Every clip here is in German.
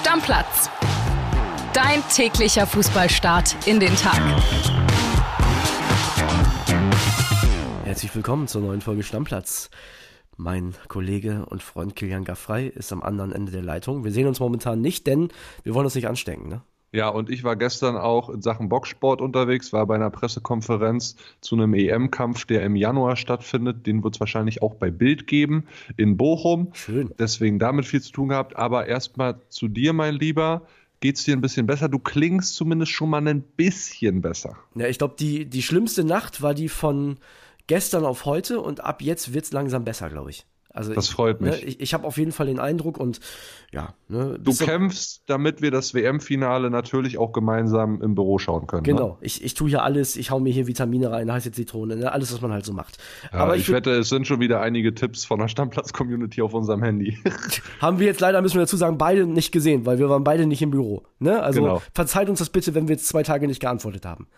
Stammplatz. Dein täglicher Fußballstart in den Tag. Herzlich willkommen zur neuen Folge Stammplatz. Mein Kollege und Freund Kilian Gaffrey ist am anderen Ende der Leitung. Wir sehen uns momentan nicht, denn wir wollen uns nicht anstecken. Ne? Ja, und ich war gestern auch in Sachen Boxsport unterwegs, war bei einer Pressekonferenz zu einem EM-Kampf, der im Januar stattfindet. Den wird es wahrscheinlich auch bei Bild geben in Bochum. Schön. Deswegen damit viel zu tun gehabt. Aber erstmal zu dir, mein Lieber. Geht es dir ein bisschen besser? Du klingst zumindest schon mal ein bisschen besser. Ja, ich glaube, die, die schlimmste Nacht war die von gestern auf heute und ab jetzt wird es langsam besser, glaube ich. Also das freut ne, mich. Ne, ich ich habe auf jeden Fall den Eindruck und ja. Ne, du kämpfst, damit wir das WM-Finale natürlich auch gemeinsam im Büro schauen können. Ne? Genau. Ne? Ich, ich tue hier alles, ich hau mir hier Vitamine rein, heiße Zitrone, ne? alles, was man halt so macht. Ja, Aber ich, ich wette, es sind schon wieder einige Tipps von der Stammplatz-Community auf unserem Handy. haben wir jetzt leider, müssen wir dazu sagen, beide nicht gesehen, weil wir waren beide nicht im Büro. Ne? Also genau. verzeiht uns das bitte, wenn wir jetzt zwei Tage nicht geantwortet haben.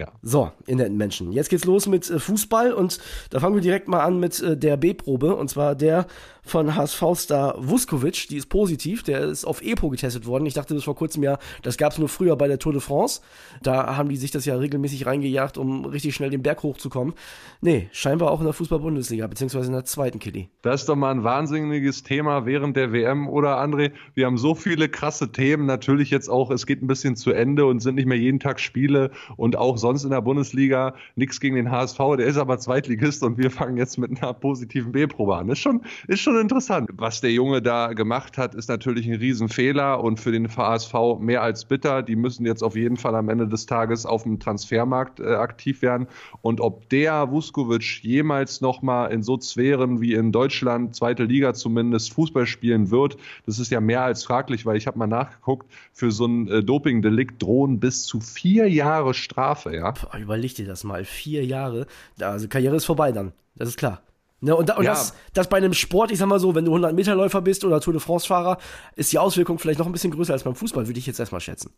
Ja. So, in netten Menschen. Jetzt geht's los mit äh, Fußball und da fangen wir direkt mal an mit äh, der B-Probe und zwar der von HSV-Star Vuskovic, die ist positiv, der ist auf EPO getestet worden. Ich dachte bis vor kurzem ja, das gab's nur früher bei der Tour de France. Da haben die sich das ja regelmäßig reingejagt, um richtig schnell den Berg hochzukommen. Nee, scheinbar auch in der Fußball-Bundesliga, beziehungsweise in der zweiten Kitty. Das ist doch mal ein wahnsinniges Thema während der WM, oder André? Wir haben so viele krasse Themen, natürlich jetzt auch, es geht ein bisschen zu Ende und sind nicht mehr jeden Tag Spiele und auch sonst in der Bundesliga nichts gegen den HSV, der ist aber Zweitligist und wir fangen jetzt mit einer positiven B-Probe an. Ist schon, ist schon schon interessant. Was der Junge da gemacht hat, ist natürlich ein Riesenfehler und für den HSV mehr als bitter. Die müssen jetzt auf jeden Fall am Ende des Tages auf dem Transfermarkt äh, aktiv werden. Und ob der Vuskovic jemals nochmal in so Sphären wie in Deutschland, zweite Liga zumindest, Fußball spielen wird, das ist ja mehr als fraglich, weil ich habe mal nachgeguckt, für so ein äh, Dopingdelikt drohen bis zu vier Jahre Strafe. Ja? Puh, überleg dir das mal, vier Jahre. Also Karriere ist vorbei dann, das ist klar. Ne, und, da, und ja. das, das bei einem Sport, ich sag mal so, wenn du 100-Meter-Läufer bist oder Tour de France-Fahrer, ist die Auswirkung vielleicht noch ein bisschen größer als beim Fußball, würde ich jetzt erstmal schätzen.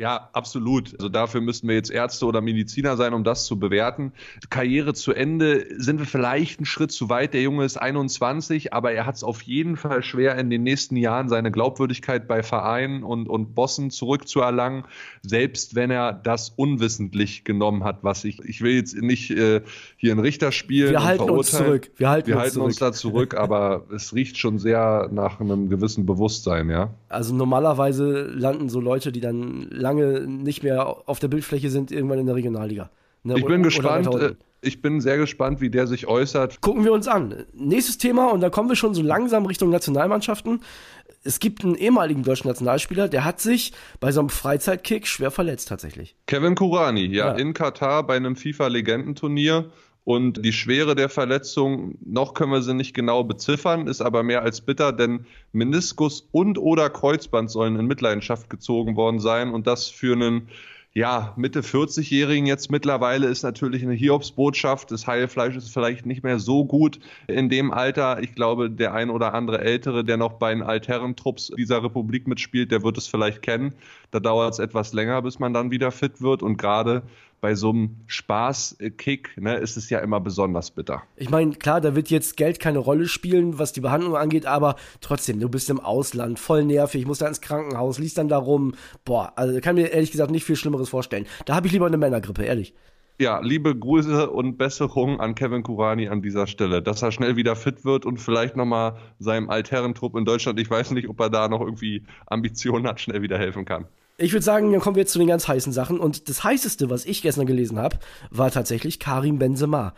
Ja, absolut. Also dafür müssten wir jetzt Ärzte oder Mediziner sein, um das zu bewerten. Karriere zu Ende sind wir vielleicht einen Schritt zu weit. Der Junge ist 21, aber er hat es auf jeden Fall schwer, in den nächsten Jahren seine Glaubwürdigkeit bei Vereinen und, und Bossen zurückzuerlangen, selbst wenn er das unwissentlich genommen hat, was ich, ich will jetzt nicht äh, hier einen Richter spielen. Wir halten uns zurück. Wir halten, wir uns, halten zurück. uns da zurück, aber es riecht schon sehr nach einem gewissen Bewusstsein, ja. Also normalerweise landen so Leute, die dann lange nicht mehr auf der Bildfläche sind, irgendwann in der Regionalliga. Ne? Ich bin gespannt. Äh, ich bin sehr gespannt, wie der sich äußert. Gucken wir uns an. Nächstes Thema, und da kommen wir schon so langsam Richtung Nationalmannschaften. Es gibt einen ehemaligen deutschen Nationalspieler, der hat sich bei so einem Freizeitkick schwer verletzt tatsächlich. Kevin Kurani, ja, ja. in Katar bei einem FIFA-Legendenturnier. Und die Schwere der Verletzung, noch können wir sie nicht genau beziffern, ist aber mehr als bitter, denn Meniskus und oder Kreuzband sollen in Mitleidenschaft gezogen worden sein und das für einen ja, Mitte 40-Jährigen jetzt mittlerweile ist natürlich eine Hiobsbotschaft. Das Heilfleisch ist vielleicht nicht mehr so gut in dem Alter. Ich glaube, der ein oder andere Ältere, der noch bei den Altherrentrupps dieser Republik mitspielt, der wird es vielleicht kennen. Da dauert es etwas länger, bis man dann wieder fit wird. Und gerade bei so einem Spaßkick ne, ist es ja immer besonders bitter. Ich meine, klar, da wird jetzt Geld keine Rolle spielen, was die Behandlung angeht, aber trotzdem, du bist im Ausland, voll nervig, musst da ins Krankenhaus, liest dann darum. Boah, also kann mir ehrlich gesagt nicht viel Schlimmeres vorstellen. Da habe ich lieber eine Männergrippe, ehrlich. Ja, liebe Grüße und Besserung an Kevin Kurani an dieser Stelle, dass er schnell wieder fit wird und vielleicht nochmal seinem Altherrentrupp in Deutschland, ich weiß nicht, ob er da noch irgendwie Ambitionen hat, schnell wieder helfen kann. Ich würde sagen, dann kommen wir jetzt zu den ganz heißen Sachen. Und das heißeste, was ich gestern gelesen habe, war tatsächlich Karim Benzema.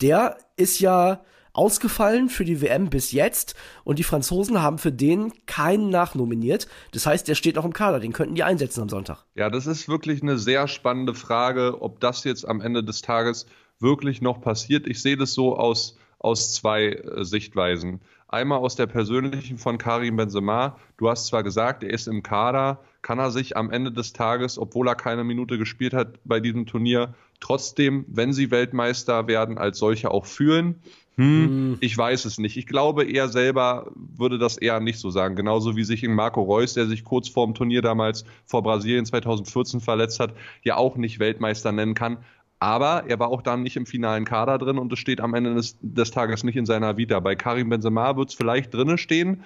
Der ist ja ausgefallen für die WM bis jetzt und die Franzosen haben für den keinen nachnominiert. Das heißt, der steht noch im Kader, den könnten die einsetzen am Sonntag. Ja, das ist wirklich eine sehr spannende Frage, ob das jetzt am Ende des Tages wirklich noch passiert. Ich sehe das so aus, aus zwei äh, Sichtweisen. Einmal aus der persönlichen von Karim Benzema. Du hast zwar gesagt, er ist im Kader, kann er sich am Ende des Tages, obwohl er keine Minute gespielt hat bei diesem Turnier, trotzdem, wenn sie Weltmeister werden, als solcher auch fühlen? Hm, mm. ich weiß es nicht. Ich glaube, er selber würde das eher nicht so sagen. Genauso wie sich in Marco Reus, der sich kurz vor dem Turnier damals vor Brasilien 2014 verletzt hat, ja auch nicht Weltmeister nennen kann. Aber er war auch dann nicht im finalen Kader drin und es steht am Ende des, des Tages nicht in seiner Vita. Bei Karim Benzema wird es vielleicht drinnen stehen.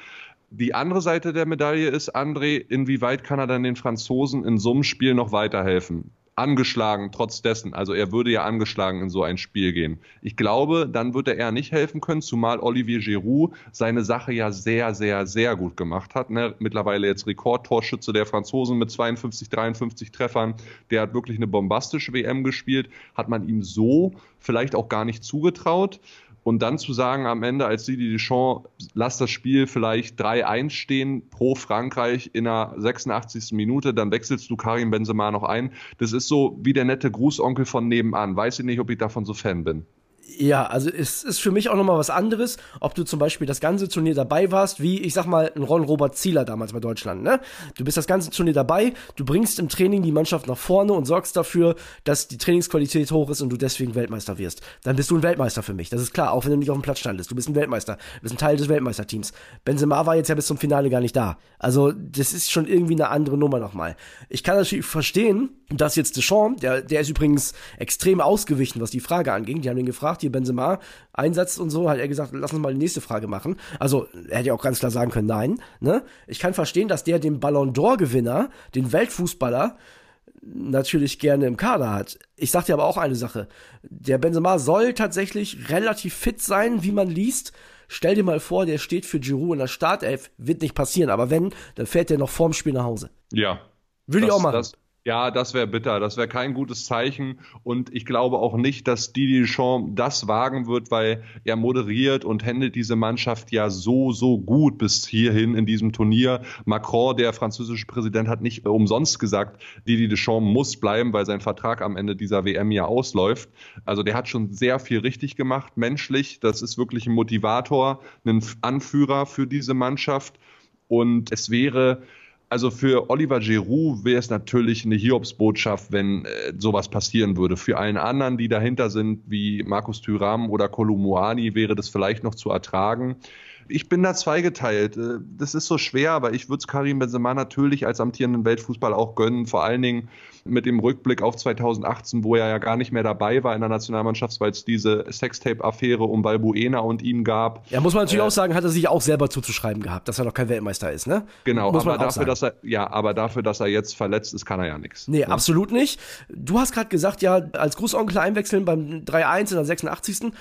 Die andere Seite der Medaille ist, André, inwieweit kann er dann den Franzosen in so einem Spiel noch weiterhelfen? angeschlagen, trotz dessen. Also er würde ja angeschlagen in so ein Spiel gehen. Ich glaube, dann wird er eher nicht helfen können, zumal Olivier Giroud seine Sache ja sehr, sehr, sehr gut gemacht hat. Ne? Mittlerweile jetzt Rekordtorschütze der Franzosen mit 52, 53 Treffern. Der hat wirklich eine bombastische WM gespielt. Hat man ihm so vielleicht auch gar nicht zugetraut. Und dann zu sagen am Ende als Didier Deschamps, lass das Spiel vielleicht 3-1 stehen pro Frankreich in der 86. Minute, dann wechselst du Karim Benzema noch ein. Das ist so wie der nette Grußonkel von nebenan. Weiß ich nicht, ob ich davon so Fan bin. Ja, also es ist für mich auch nochmal was anderes, ob du zum Beispiel das ganze Turnier dabei warst, wie ich sag mal ein Ron Robert Zieler damals bei Deutschland, ne? Du bist das ganze Turnier dabei, du bringst im Training die Mannschaft nach vorne und sorgst dafür, dass die Trainingsqualität hoch ist und du deswegen Weltmeister wirst. Dann bist du ein Weltmeister für mich, das ist klar, auch wenn du nicht auf dem Platz standest. Du bist ein Weltmeister, du bist ein Teil des Weltmeisterteams. Benzema war jetzt ja bis zum Finale gar nicht da. Also, das ist schon irgendwie eine andere Nummer nochmal. Ich kann natürlich verstehen, dass jetzt Deschamps, der, der ist übrigens extrem ausgewichen, was die Frage anging. Die haben ihn gefragt, hier Benzema, Einsatz und so, hat er gesagt, lass uns mal die nächste Frage machen. Also, er hätte ja auch ganz klar sagen können, nein. Ne? Ich kann verstehen, dass der den Ballon d'Or-Gewinner, den Weltfußballer, natürlich gerne im Kader hat. Ich sag dir aber auch eine Sache. Der Benzema soll tatsächlich relativ fit sein, wie man liest. Stell dir mal vor, der steht für Giroud in der Startelf. Wird nicht passieren, aber wenn, dann fährt der noch vorm Spiel nach Hause. Ja. Würde ich auch machen. Das, ja, das wäre bitter. Das wäre kein gutes Zeichen. Und ich glaube auch nicht, dass Didier Deschamps das wagen wird, weil er moderiert und handelt diese Mannschaft ja so, so gut bis hierhin in diesem Turnier. Macron, der französische Präsident, hat nicht umsonst gesagt, Didier Deschamps muss bleiben, weil sein Vertrag am Ende dieser WM ja ausläuft. Also der hat schon sehr viel richtig gemacht, menschlich. Das ist wirklich ein Motivator, ein Anführer für diese Mannschaft. Und es wäre also für Oliver Giroud wäre es natürlich eine Hiobsbotschaft, wenn äh, sowas passieren würde. Für allen anderen, die dahinter sind, wie Markus Thüram oder Kolumuani, wäre das vielleicht noch zu ertragen ich bin da zweigeteilt. Äh, das ist so schwer, aber ich würde es Karim Benzema natürlich als amtierenden Weltfußball auch gönnen. Vor allen Dingen mit dem Rückblick auf 2018, wo er ja gar nicht mehr dabei war in der Nationalmannschaft, weil es diese Sextape-Affäre um Balbuena und ihn gab. Ja, muss man natürlich äh, auch sagen, hat er sich auch selber zuzuschreiben gehabt, dass er noch kein Weltmeister ist, ne? Genau, muss aber dafür, dass er, ja, aber dafür, dass er jetzt verletzt ist, kann er ja nichts. Nee, ne? absolut nicht. Du hast gerade gesagt, ja, als Großonkel einwechseln beim 3-1 in der 86.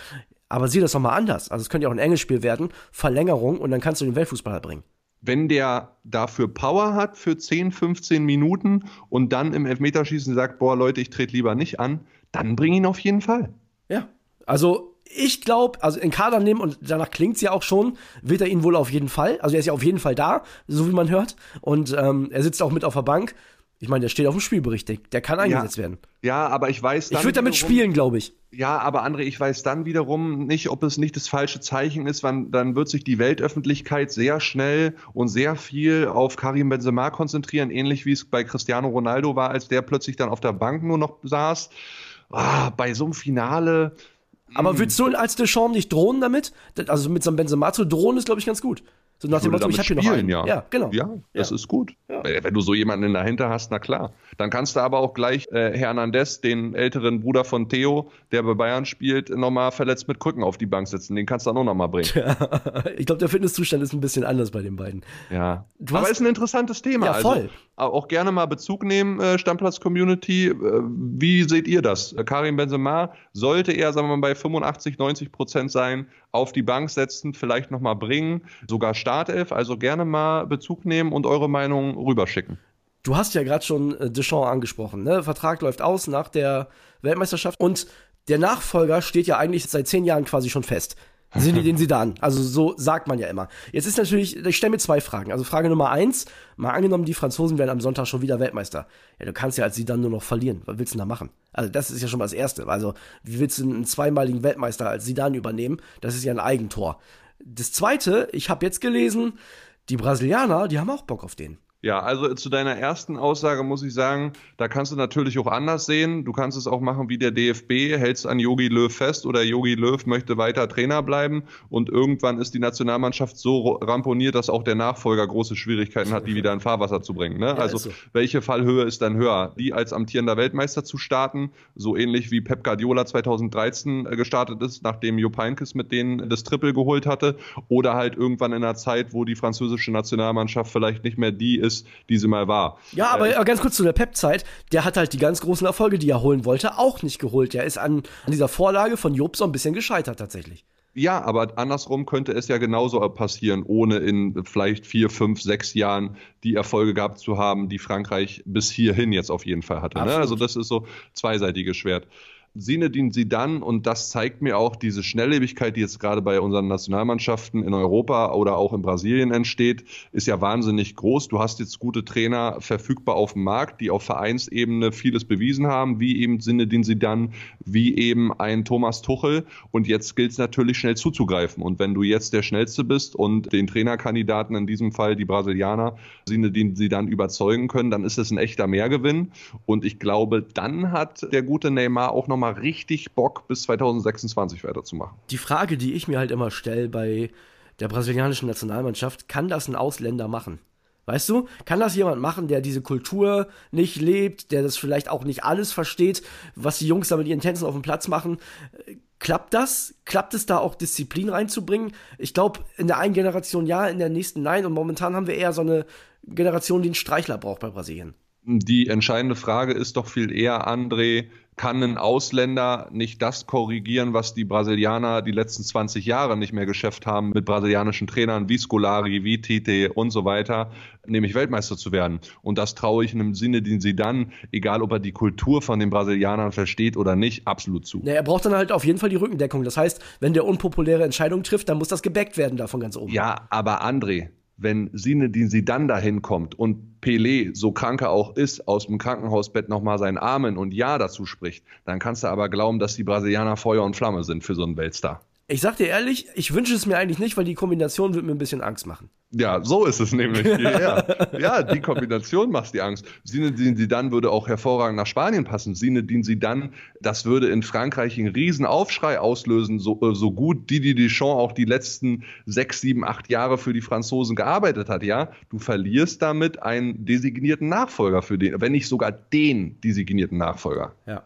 Aber sieh das doch mal anders. Also es könnte ja auch ein Engelspiel werden, Verlängerung und dann kannst du den Weltfußballer bringen. Wenn der dafür Power hat für 10, 15 Minuten und dann im Elfmeterschießen sagt, boah Leute, ich trete lieber nicht an, dann bring ihn auf jeden Fall. Ja, also ich glaube, also in Kader nehmen und danach klingt es ja auch schon, wird er ihn wohl auf jeden Fall. Also er ist ja auf jeden Fall da, so wie man hört. Und ähm, er sitzt auch mit auf der Bank. Ich meine, der steht auf dem Spielbericht, der kann eingesetzt ja, werden. Ja, aber ich weiß. Ich würde damit spielen, glaube ich. Ja, aber André, ich weiß dann wiederum nicht, ob es nicht das falsche Zeichen ist, wann dann wird sich die Weltöffentlichkeit sehr schnell und sehr viel auf Karim Benzema konzentrieren, ähnlich wie es bei Cristiano Ronaldo war, als der plötzlich dann auf der Bank nur noch saß. Ah, bei so einem Finale. Aber hm. willst du als Deschamps nicht drohen damit? Also mit so einem Benzema zu drohen ist, glaube ich, ganz gut. So nach dem Motto, ich habe hier noch einen. Ja, ja genau. Ja, das ja. ist gut. Ja. Wenn du so jemanden in der Hinter hast, na klar. Dann kannst du aber auch gleich äh, Hernandez, den älteren Bruder von Theo, der bei Bayern spielt, nochmal verletzt mit Krücken auf die Bank setzen. Den kannst du dann auch nochmal bringen. ich glaube, der Fitnesszustand ist ein bisschen anders bei den beiden. Ja. Du aber ist ein interessantes Thema. Ja, voll. Also, auch gerne mal Bezug nehmen, äh, Stammplatz-Community. Äh, wie seht ihr das? Karim Benzema, sollte er, sagen wir mal, bei 85, 90 Prozent sein, auf die Bank setzen, vielleicht nochmal bringen, sogar Startelf. Also gerne mal Bezug nehmen und eure Meinung rüberschicken. Du hast ja gerade schon äh, Deschamps angesprochen. Ne? Vertrag läuft aus nach der Weltmeisterschaft und der Nachfolger steht ja eigentlich seit zehn Jahren quasi schon fest. Sind die den sie da an? Also so sagt man ja immer. Jetzt ist natürlich, ich stelle mir zwei Fragen. Also Frage Nummer eins, mal angenommen, die Franzosen werden am Sonntag schon wieder Weltmeister. Ja, du kannst ja als sie dann nur noch verlieren. Was willst du denn da machen? Also das ist ja schon mal das Erste. Also wie willst du einen zweimaligen Weltmeister als sie dann übernehmen? Das ist ja ein Eigentor. Das Zweite, ich habe jetzt gelesen, die Brasilianer, die haben auch Bock auf den. Ja, also zu deiner ersten Aussage muss ich sagen, da kannst du natürlich auch anders sehen. Du kannst es auch machen wie der DFB, hältst an Yogi Löw fest oder Yogi Löw möchte weiter Trainer bleiben und irgendwann ist die Nationalmannschaft so ramponiert, dass auch der Nachfolger große Schwierigkeiten hat, die wieder in Fahrwasser zu bringen. Ne? Ja, also so. welche Fallhöhe ist dann höher? Die als amtierender Weltmeister zu starten, so ähnlich wie Pep Guardiola 2013 äh, gestartet ist, nachdem Jupp Heynckes mit denen das Triple geholt hatte, oder halt irgendwann in einer Zeit, wo die französische Nationalmannschaft vielleicht nicht mehr die ist, die sie mal war. Ja, aber äh, ganz kurz zu der Pep-Zeit. Der hat halt die ganz großen Erfolge, die er holen wollte, auch nicht geholt. Der ist an, an dieser Vorlage von Job so ein bisschen gescheitert tatsächlich. Ja, aber andersrum könnte es ja genauso passieren, ohne in vielleicht vier, fünf, sechs Jahren die Erfolge gehabt zu haben, die Frankreich bis hierhin jetzt auf jeden Fall hatte. Ne? Also das ist so zweiseitiges Schwert. Sinedin Sidan und das zeigt mir auch diese Schnelllebigkeit, die jetzt gerade bei unseren Nationalmannschaften in Europa oder auch in Brasilien entsteht, ist ja wahnsinnig groß. Du hast jetzt gute Trainer verfügbar auf dem Markt, die auf Vereinsebene vieles bewiesen haben, wie eben Sinedin Sidan, wie eben ein Thomas Tuchel. Und jetzt gilt es natürlich schnell zuzugreifen. Und wenn du jetzt der Schnellste bist und den Trainerkandidaten, in diesem Fall die Brasilianer, Sinedin Sidan überzeugen können, dann ist es ein echter Mehrgewinn. Und ich glaube, dann hat der gute Neymar auch noch nochmal richtig Bock, bis 2026 weiterzumachen. Die Frage, die ich mir halt immer stelle bei der brasilianischen Nationalmannschaft, kann das ein Ausländer machen? Weißt du, kann das jemand machen, der diese Kultur nicht lebt, der das vielleicht auch nicht alles versteht, was die Jungs da mit ihren Tänzen auf dem Platz machen? Klappt das? Klappt es da auch Disziplin reinzubringen? Ich glaube, in der einen Generation ja, in der nächsten nein. Und momentan haben wir eher so eine Generation, die einen Streichler braucht bei Brasilien. Die entscheidende Frage ist doch viel eher, André, kann ein Ausländer nicht das korrigieren, was die Brasilianer die letzten 20 Jahre nicht mehr geschafft haben mit brasilianischen Trainern wie Scolari, wie Tite und so weiter, nämlich Weltmeister zu werden. Und das traue ich in einem Sinne, den sie dann, egal ob er die Kultur von den Brasilianern versteht oder nicht, absolut zu. Ja, er braucht dann halt auf jeden Fall die Rückendeckung. Das heißt, wenn der unpopuläre Entscheidung trifft, dann muss das gebackt werden da von ganz oben. Ja, aber André, wenn Sinedin Sidan dahin kommt und Pelé, so krank er auch ist, aus dem Krankenhausbett nochmal seinen Amen und Ja dazu spricht, dann kannst du aber glauben, dass die Brasilianer Feuer und Flamme sind für so einen Weltstar. Ich sag dir ehrlich, ich wünsche es mir eigentlich nicht, weil die Kombination wird mir ein bisschen Angst machen. Ja, so ist es nämlich. ja, ja die Kombination macht die Angst. Sinedin Zidane würde auch hervorragend nach Spanien passen. Sinedin Zidane, das würde in Frankreich einen riesen Aufschrei auslösen, so, äh, so gut Didier Deschamps auch die letzten sechs, sieben, acht Jahre für die Franzosen gearbeitet hat. Ja, du verlierst damit einen designierten Nachfolger für den, wenn nicht sogar den designierten Nachfolger. Ja.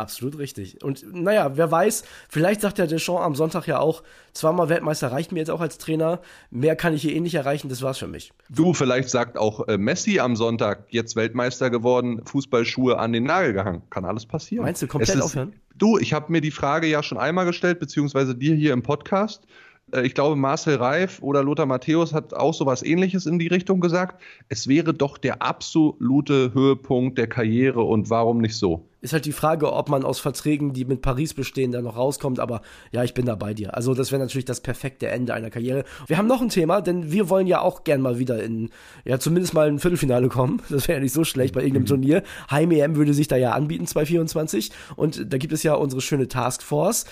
Absolut richtig. Und naja, wer weiß, vielleicht sagt der Deschamps am Sonntag ja auch, zweimal Weltmeister reicht mir jetzt auch als Trainer, mehr kann ich hier eh nicht erreichen, das war's für mich. Du, vielleicht sagt auch äh, Messi am Sonntag, jetzt Weltmeister geworden, Fußballschuhe an den Nagel gehangen. Kann alles passieren. Meinst du komplett ist, aufhören? Du, ich habe mir die Frage ja schon einmal gestellt, beziehungsweise dir hier im Podcast. Äh, ich glaube, Marcel Reif oder Lothar Matthäus hat auch so was ähnliches in die Richtung gesagt. Es wäre doch der absolute Höhepunkt der Karriere und warum nicht so? Ist halt die Frage, ob man aus Verträgen, die mit Paris bestehen, da noch rauskommt. Aber ja, ich bin da bei dir. Also, das wäre natürlich das perfekte Ende einer Karriere. Wir haben noch ein Thema, denn wir wollen ja auch gern mal wieder in, ja, zumindest mal ein Viertelfinale kommen. Das wäre ja nicht so schlecht bei irgendeinem mhm. Turnier. Heim EM würde sich da ja anbieten, 2024. Und da gibt es ja unsere schöne Taskforce.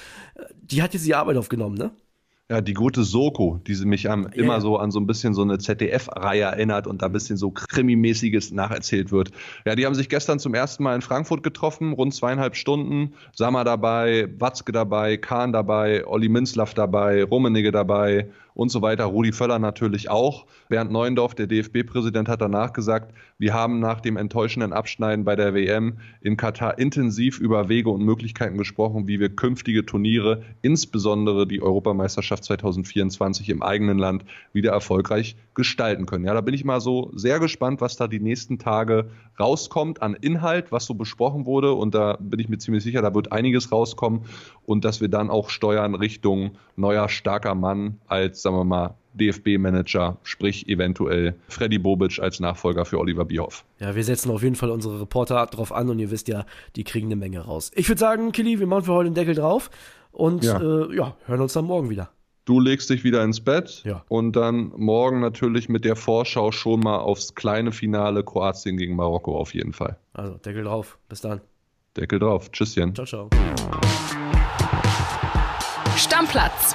Die hat jetzt die Arbeit aufgenommen, ne? Ja, die gute Soko, die sie mich an, yeah. immer so an so ein bisschen so eine ZDF-Reihe erinnert und da ein bisschen so Krimimäßiges nacherzählt wird. Ja, die haben sich gestern zum ersten Mal in Frankfurt getroffen, rund zweieinhalb Stunden. Sammer dabei, Watzke dabei, Kahn dabei, Olli Minzlaff dabei, Rummenigge dabei und so weiter. Rudi Völler natürlich auch. Bernd Neuendorf, der DFB-Präsident, hat danach gesagt, wir haben nach dem enttäuschenden Abschneiden bei der WM in Katar intensiv über Wege und Möglichkeiten gesprochen, wie wir künftige Turniere, insbesondere die Europameisterschaft 2024 im eigenen Land, wieder erfolgreich gestalten können. Ja, da bin ich mal so sehr gespannt, was da die nächsten Tage rauskommt an Inhalt, was so besprochen wurde. Und da bin ich mir ziemlich sicher, da wird einiges rauskommen und dass wir dann auch steuern Richtung neuer starker Mann als, sagen wir mal, DFB-Manager, sprich eventuell Freddy Bobic als Nachfolger für Oliver Bierhoff. Ja, wir setzen auf jeden Fall unsere Reporter drauf an und ihr wisst ja, die kriegen eine Menge raus. Ich würde sagen, Kili, wir machen für heute den Deckel drauf und ja. Äh, ja, hören uns dann morgen wieder. Du legst dich wieder ins Bett ja. und dann morgen natürlich mit der Vorschau schon mal aufs kleine Finale Kroatien gegen Marokko auf jeden Fall. Also Deckel drauf. Bis dann. Deckel drauf. Tschüsschen. Ciao, ciao. Stammplatz.